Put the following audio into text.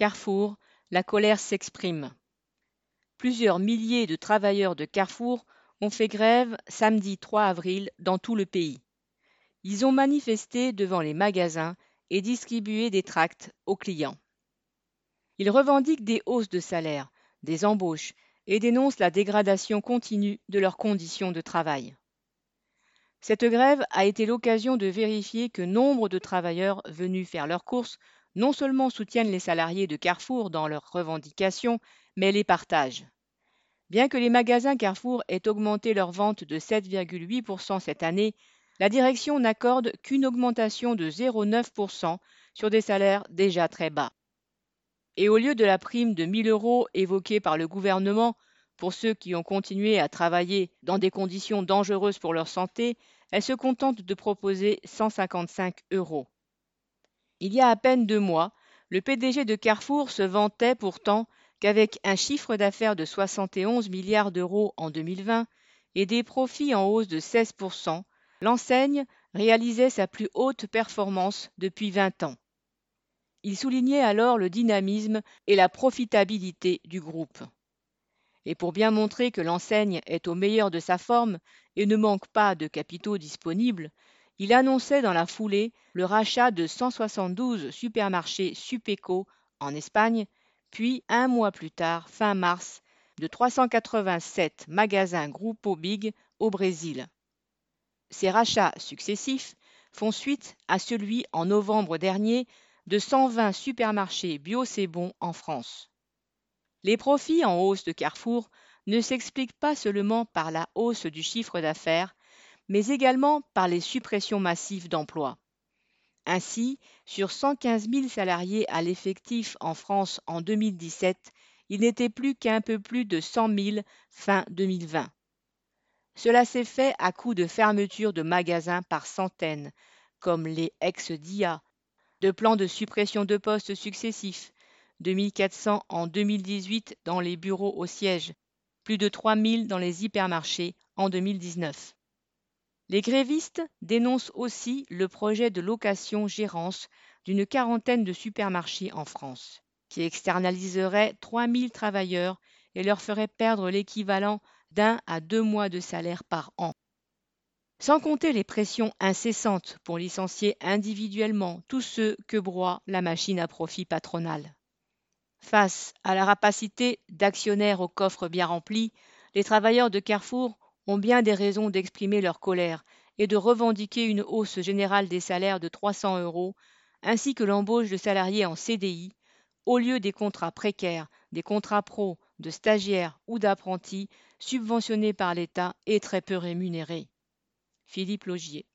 Carrefour, la colère s'exprime. Plusieurs milliers de travailleurs de Carrefour ont fait grève samedi 3 avril dans tout le pays. Ils ont manifesté devant les magasins et distribué des tracts aux clients. Ils revendiquent des hausses de salaire, des embauches et dénoncent la dégradation continue de leurs conditions de travail. Cette grève a été l'occasion de vérifier que nombre de travailleurs venus faire leurs courses non seulement soutiennent les salariés de Carrefour dans leurs revendications, mais les partagent. Bien que les magasins Carrefour aient augmenté leurs ventes de 7,8% cette année, la direction n'accorde qu'une augmentation de 0,9% sur des salaires déjà très bas. Et au lieu de la prime de 1000 euros évoquée par le gouvernement pour ceux qui ont continué à travailler dans des conditions dangereuses pour leur santé, elle se contente de proposer 155 euros. Il y a à peine deux mois, le PDG de Carrefour se vantait pourtant qu'avec un chiffre d'affaires de 71 milliards d'euros en 2020 et des profits en hausse de 16%, l'enseigne réalisait sa plus haute performance depuis 20 ans. Il soulignait alors le dynamisme et la profitabilité du groupe. Et pour bien montrer que l'enseigne est au meilleur de sa forme et ne manque pas de capitaux disponibles, il annonçait dans la foulée le rachat de 172 supermarchés Supeco en Espagne, puis un mois plus tard, fin mars, de 387 magasins Grupo Big au Brésil. Ces rachats successifs font suite à celui en novembre dernier de 120 supermarchés Bio C'est en France. Les profits en hausse de Carrefour ne s'expliquent pas seulement par la hausse du chiffre d'affaires, mais également par les suppressions massives d'emplois. Ainsi, sur 115 000 salariés à l'effectif en France en 2017, il n'était plus qu'un peu plus de 100 000 fin 2020. Cela s'est fait à coup de fermetures de magasins par centaines, comme les ex-DIA, de plans de suppression de postes successifs, 2400 en 2018 dans les bureaux au siège, plus de 3000 dans les hypermarchés en 2019. Les grévistes dénoncent aussi le projet de location-gérance d'une quarantaine de supermarchés en France, qui externaliserait 3000 travailleurs et leur ferait perdre l'équivalent d'un à deux mois de salaire par an. Sans compter les pressions incessantes pour licencier individuellement tous ceux que broie la machine à profit patronale. Face à la rapacité d'actionnaires au coffre bien rempli, les travailleurs de Carrefour ont bien des raisons d'exprimer leur colère et de revendiquer une hausse générale des salaires de 300 euros, ainsi que l'embauche de salariés en CDI, au lieu des contrats précaires, des contrats pro, de stagiaires ou d'apprentis subventionnés par l'État et très peu rémunérés. Philippe Logier.